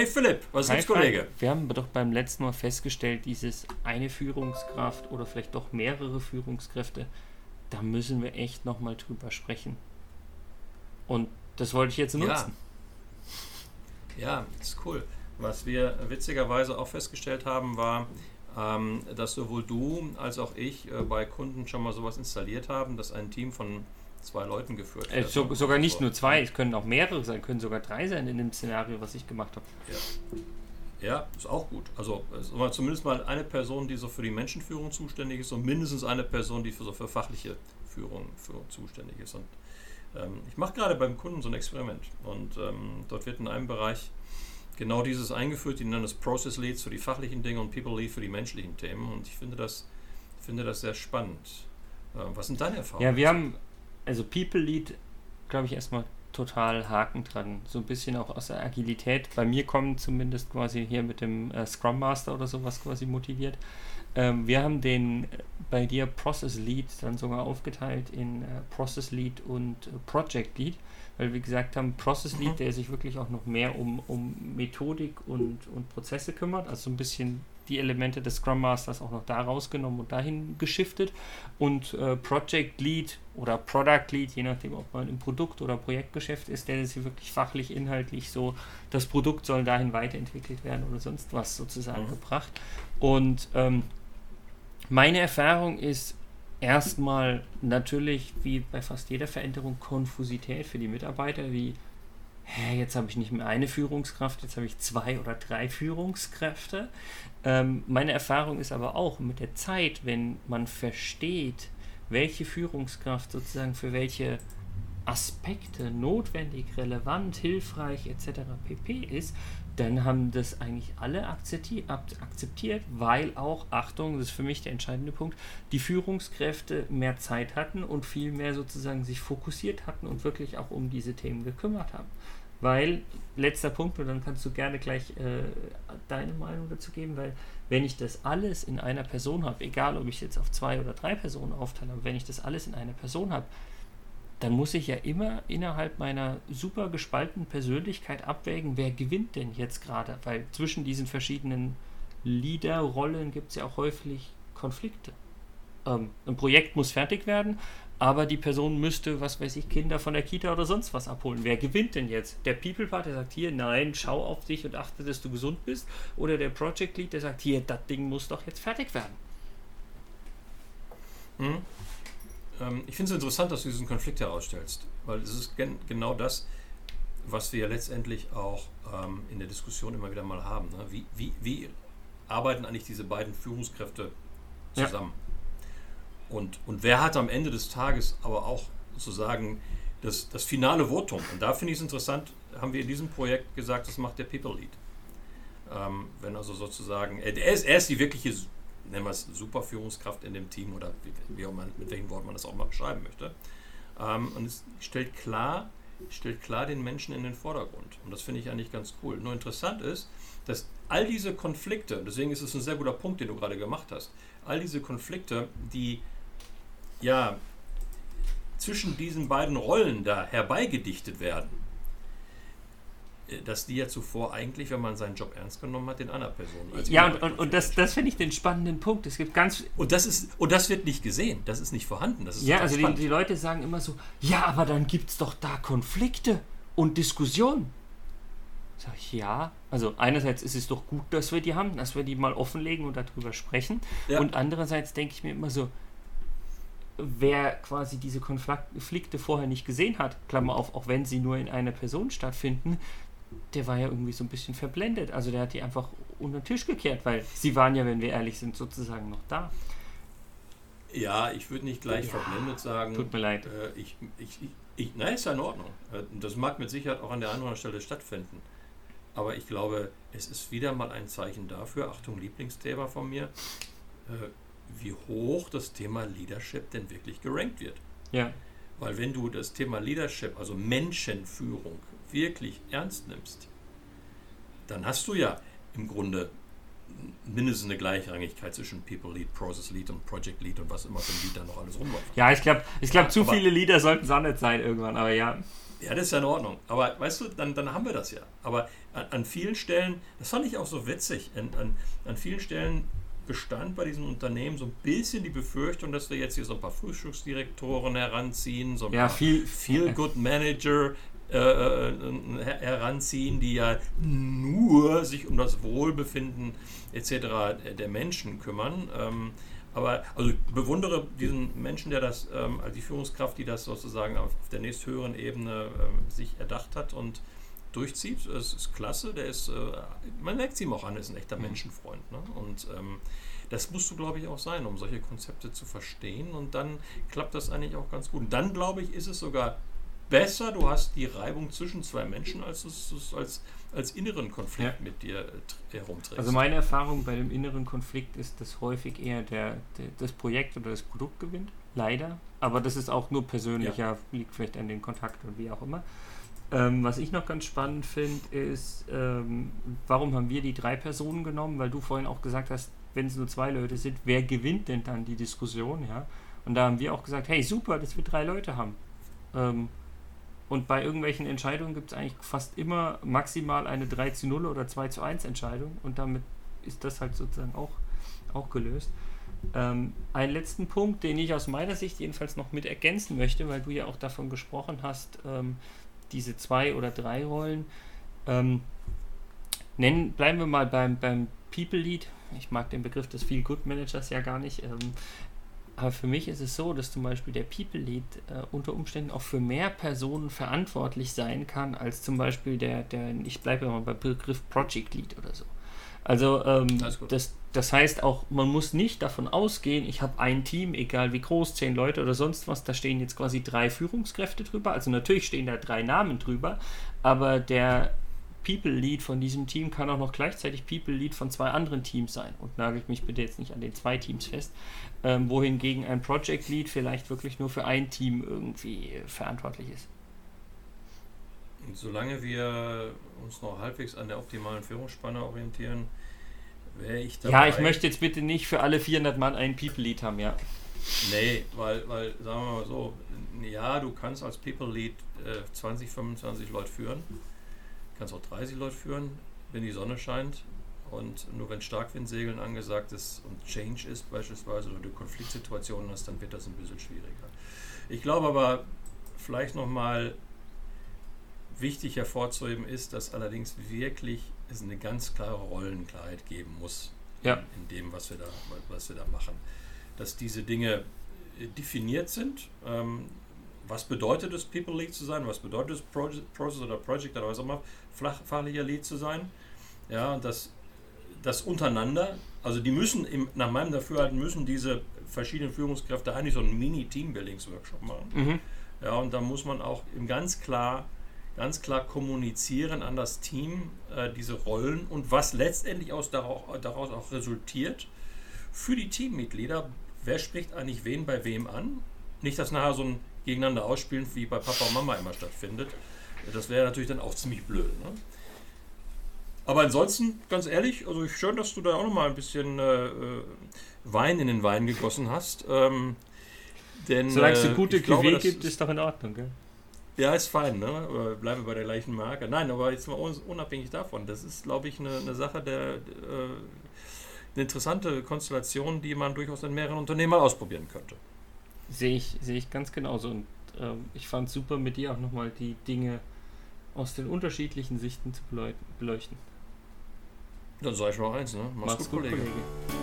Hey Philipp, was gibt's, Kollege? Wir haben doch beim letzten Mal festgestellt, dieses eine Führungskraft oder vielleicht doch mehrere Führungskräfte, da müssen wir echt nochmal drüber sprechen. Und das wollte ich jetzt nutzen. Ja. ja, ist cool. Was wir witzigerweise auch festgestellt haben, war, ähm, dass sowohl du als auch ich äh, bei Kunden schon mal sowas installiert haben, dass ein Team von zwei Leuten geführt äh, wird. so, sogar nicht nur zwei, es können auch mehrere sein, können sogar drei sein in dem Szenario, was ich gemacht habe. Ja. ja, ist auch gut. Also zumindest mal eine Person, die so für die Menschenführung zuständig ist und mindestens eine Person, die für so für fachliche Führung, Führung zuständig ist. Und ähm, ich mache gerade beim Kunden so ein Experiment und ähm, dort wird in einem Bereich genau dieses eingeführt, die nennen es Process Leads für die fachlichen Dinge und People Lead für die menschlichen Themen und ich finde das, finde das sehr spannend. Äh, was sind deine Erfahrungen? Ja, wir haben, also People Lead, glaube ich, erstmal total Haken dran. So ein bisschen auch aus der Agilität. Bei mir kommen zumindest quasi hier mit dem äh, Scrum Master oder sowas quasi motiviert. Ähm, wir haben den äh, bei dir Process Lead dann sogar aufgeteilt in äh, Process Lead und äh, Project Lead, weil wir gesagt haben, Process Lead, mhm. der sich wirklich auch noch mehr um, um Methodik und, und Prozesse kümmert, also ein bisschen die Elemente des Scrum Masters auch noch da rausgenommen und dahin geschiftet. Und äh, Project Lead oder Product Lead, je nachdem, ob man im Produkt- oder Projektgeschäft ist, der ist wirklich fachlich, inhaltlich so, das Produkt soll dahin weiterentwickelt werden oder sonst was sozusagen mhm. gebracht. Und ähm, meine Erfahrung ist erstmal natürlich, wie bei fast jeder Veränderung, Konfusität für die Mitarbeiter, wie hä, jetzt habe ich nicht mehr eine Führungskraft, jetzt habe ich zwei oder drei Führungskräfte. Ähm, meine Erfahrung ist aber auch mit der Zeit, wenn man versteht, welche Führungskraft sozusagen für welche Aspekte notwendig, relevant, hilfreich etc. pp ist, dann haben das eigentlich alle akzeptiert, weil auch, Achtung, das ist für mich der entscheidende Punkt, die Führungskräfte mehr Zeit hatten und viel mehr sozusagen sich fokussiert hatten und wirklich auch um diese Themen gekümmert haben. Weil, letzter Punkt, und dann kannst du gerne gleich äh, deine Meinung dazu geben, weil wenn ich das alles in einer Person habe, egal ob ich jetzt auf zwei oder drei Personen aufteile, aber wenn ich das alles in einer Person habe, dann muss ich ja immer innerhalb meiner super gespaltenen Persönlichkeit abwägen, wer gewinnt denn jetzt gerade, weil zwischen diesen verschiedenen Leaderrollen gibt es ja auch häufig Konflikte. Ähm, ein Projekt muss fertig werden, aber die Person müsste, was weiß ich, Kinder von der Kita oder sonst was abholen. Wer gewinnt denn jetzt? Der People Part, der sagt hier, nein, schau auf dich und achte, dass du gesund bist, oder der Project Lead, der sagt hier, das Ding muss doch jetzt fertig werden. Hm. Ähm, ich finde es interessant, dass du diesen Konflikt herausstellst, weil es ist gen genau das, was wir letztendlich auch ähm, in der Diskussion immer wieder mal haben. Ne? Wie, wie, wie arbeiten eigentlich diese beiden Führungskräfte zusammen? Ja. Und, und wer hat am Ende des Tages aber auch sozusagen das, das finale Votum? Und da finde ich es interessant, haben wir in diesem Projekt gesagt, das macht der People Lead. Ähm, wenn also sozusagen, er ist, er ist die wirkliche nennen wir es Superführungskraft in dem Team oder wie, wie auch man, mit welchem Wort man das auch mal beschreiben möchte. Ähm, und es stellt klar, stellt klar den Menschen in den Vordergrund. Und das finde ich eigentlich ganz cool. Nur interessant ist, dass all diese Konflikte, deswegen ist es ein sehr guter Punkt, den du gerade gemacht hast, all diese Konflikte, die ja zwischen diesen beiden Rollen da herbeigedichtet werden, dass die ja zuvor eigentlich, wenn man seinen Job ernst genommen hat, den anderen Personen. ja, und, und, und, das, das finde ich den spannenden Punkt. Es gibt ganz. Und das ist, und das wird nicht gesehen, das ist nicht vorhanden. Das ist ja, also die, die, Leute sagen immer so, ja, aber dann gibt es doch da Konflikte und Diskussionen. Sag ich, ja. Also einerseits ist es doch gut, dass wir die haben, dass wir die mal offenlegen und darüber sprechen. Ja. Und andererseits denke ich mir immer so, wer quasi diese Konflikte vorher nicht gesehen hat, Klammer auf, auch wenn sie nur in einer Person stattfinden, der war ja irgendwie so ein bisschen verblendet. Also der hat die einfach unter den Tisch gekehrt, weil sie waren ja, wenn wir ehrlich sind, sozusagen noch da. Ja, ich würde nicht gleich ja, verblendet sagen. Tut mir leid. Äh, ich, ich, ich, nein, ist ja in Ordnung. Äh, das mag mit Sicherheit auch an der anderen Stelle stattfinden. Aber ich glaube, es ist wieder mal ein Zeichen dafür, Achtung, Lieblingsthema von mir, äh, wie hoch das Thema Leadership denn wirklich gerankt wird. Ja. Weil wenn du das Thema Leadership, also Menschenführung, wirklich ernst nimmst, dann hast du ja im Grunde mindestens eine Gleichrangigkeit zwischen People Lead, Process Lead und Project Lead und was immer für ein Lead da noch alles rumläuft. Ja, ich glaube, ich glaub, zu aber, viele Lieder sollten es auch nicht sein irgendwann, aber ja. Ja, das ist ja in Ordnung. Aber weißt du, dann, dann haben wir das ja. Aber an, an vielen Stellen, das fand ich auch so witzig, an, an, an vielen Stellen bestand bei diesem Unternehmen so ein bisschen die Befürchtung, dass wir jetzt hier so ein paar Frühstücksdirektoren heranziehen, so ein ja, paar viel, Feel Good Manager äh, äh, heranziehen, die ja nur sich um das Wohlbefinden etc. der Menschen kümmern. Ähm, aber also ich bewundere diesen Menschen, der das, ähm, also die Führungskraft, die das sozusagen auf, auf der nächsthöheren Ebene ähm, sich erdacht hat und durchzieht. Das ist klasse. Der ist, äh, man merkt es ihm auch an, ist ein echter mhm. Menschenfreund. Ne? Und ähm, das musst du, glaube ich, auch sein, um solche Konzepte zu verstehen. Und dann klappt das eigentlich auch ganz gut. Und dann, glaube ich, ist es sogar besser, du hast die Reibung zwischen zwei Menschen, als du es als, als inneren Konflikt ja. mit dir äh, herumträgst. Also meine Erfahrung bei dem inneren Konflikt ist, dass häufig eher der, der das Projekt oder das Produkt gewinnt. Leider. Aber das ist auch nur persönlicher, ja. liegt vielleicht an den Kontakten und wie auch immer. Ähm, was ich noch ganz spannend finde, ist, ähm, warum haben wir die drei Personen genommen? Weil du vorhin auch gesagt hast, wenn es nur zwei Leute sind, wer gewinnt denn dann die Diskussion? Ja? Und da haben wir auch gesagt, hey, super, dass wir drei Leute haben. Ähm, und bei irgendwelchen Entscheidungen gibt es eigentlich fast immer maximal eine 3 zu 0 oder 2 zu 1 Entscheidung. Und damit ist das halt sozusagen auch, auch gelöst. Ähm, einen letzten Punkt, den ich aus meiner Sicht jedenfalls noch mit ergänzen möchte, weil du ja auch davon gesprochen hast, ähm, diese zwei oder drei Rollen. Ähm, nennen, bleiben wir mal beim, beim People Lead. Ich mag den Begriff des Feel Good Managers ja gar nicht. Ähm, aber für mich ist es so, dass zum Beispiel der People Lead äh, unter Umständen auch für mehr Personen verantwortlich sein kann, als zum Beispiel der, der ich bleibe mal beim Begriff Project Lead oder so. Also ähm, das, das heißt auch, man muss nicht davon ausgehen, ich habe ein Team, egal wie groß, zehn Leute oder sonst was, da stehen jetzt quasi drei Führungskräfte drüber. Also natürlich stehen da drei Namen drüber, aber der People Lead von diesem Team kann auch noch gleichzeitig People Lead von zwei anderen Teams sein. Und nagelt mich bitte jetzt nicht an den zwei Teams fest. Ähm, wohingegen ein Project Lead vielleicht wirklich nur für ein Team irgendwie verantwortlich ist. Und solange wir uns noch halbwegs an der optimalen Führungsspanne orientieren, wäre ich dabei. Ja, ich möchte jetzt bitte nicht für alle 400 Mann einen People Lead haben, ja. Nee, weil, weil, sagen wir mal so, ja, du kannst als People Lead äh, 20, 25 Leute führen, kannst auch 30 Leute führen, wenn die Sonne scheint und nur wenn Starkwindsegeln angesagt ist und Change ist beispielsweise oder du Konfliktsituationen hast, dann wird das ein bisschen schwieriger. Ich glaube aber, vielleicht nochmal wichtig hervorzuheben ist, dass allerdings wirklich es eine ganz klare Rollenklarheit geben muss ja. in, dem, was wir, da, was wir da machen. Dass diese Dinge äh, definiert sind. Ähm, was bedeutet es, People Lead zu sein? Was bedeutet es, Project, Process oder Project oder was auch immer, fachlicher Lead zu sein? Ja, das, das untereinander, also die müssen, im, nach meinem Dafürhalten, müssen diese verschiedenen Führungskräfte eigentlich so einen Mini-Teambuildings-Workshop machen. Mhm. Ja, und da muss man auch ganz klar ganz klar kommunizieren an das Team, äh, diese Rollen und was letztendlich aus daraus, daraus auch resultiert für die Teammitglieder. Wer spricht eigentlich wen bei wem an? Nicht, dass nachher so ein Gegeneinander ausspielen wie bei Papa und Mama immer stattfindet. Das wäre natürlich dann auch ziemlich blöd. Ne? Aber ansonsten, ganz ehrlich, also schön, dass du da auch nochmal ein bisschen äh, äh, Wein in den Wein gegossen hast. Ähm, denn, Solange es eine äh, gute Cuvée gibt, ist doch in Ordnung, gell? Ja, ist fein, ne? Bleibe bei der gleichen Marke. Nein, aber jetzt mal unabhängig davon. Das ist, glaube ich, eine, eine Sache der. Äh, eine interessante Konstellation, die man durchaus in mehreren Unternehmen mal ausprobieren könnte. Sehe ich, sehe ich ganz genauso. Und äh, ich fand es super, mit dir auch nochmal die Dinge aus den unterschiedlichen Sichten zu beleuchten. Dann sage ich noch eins, ne? Mach's, Mach's gut, gut, Kollege. Kollege.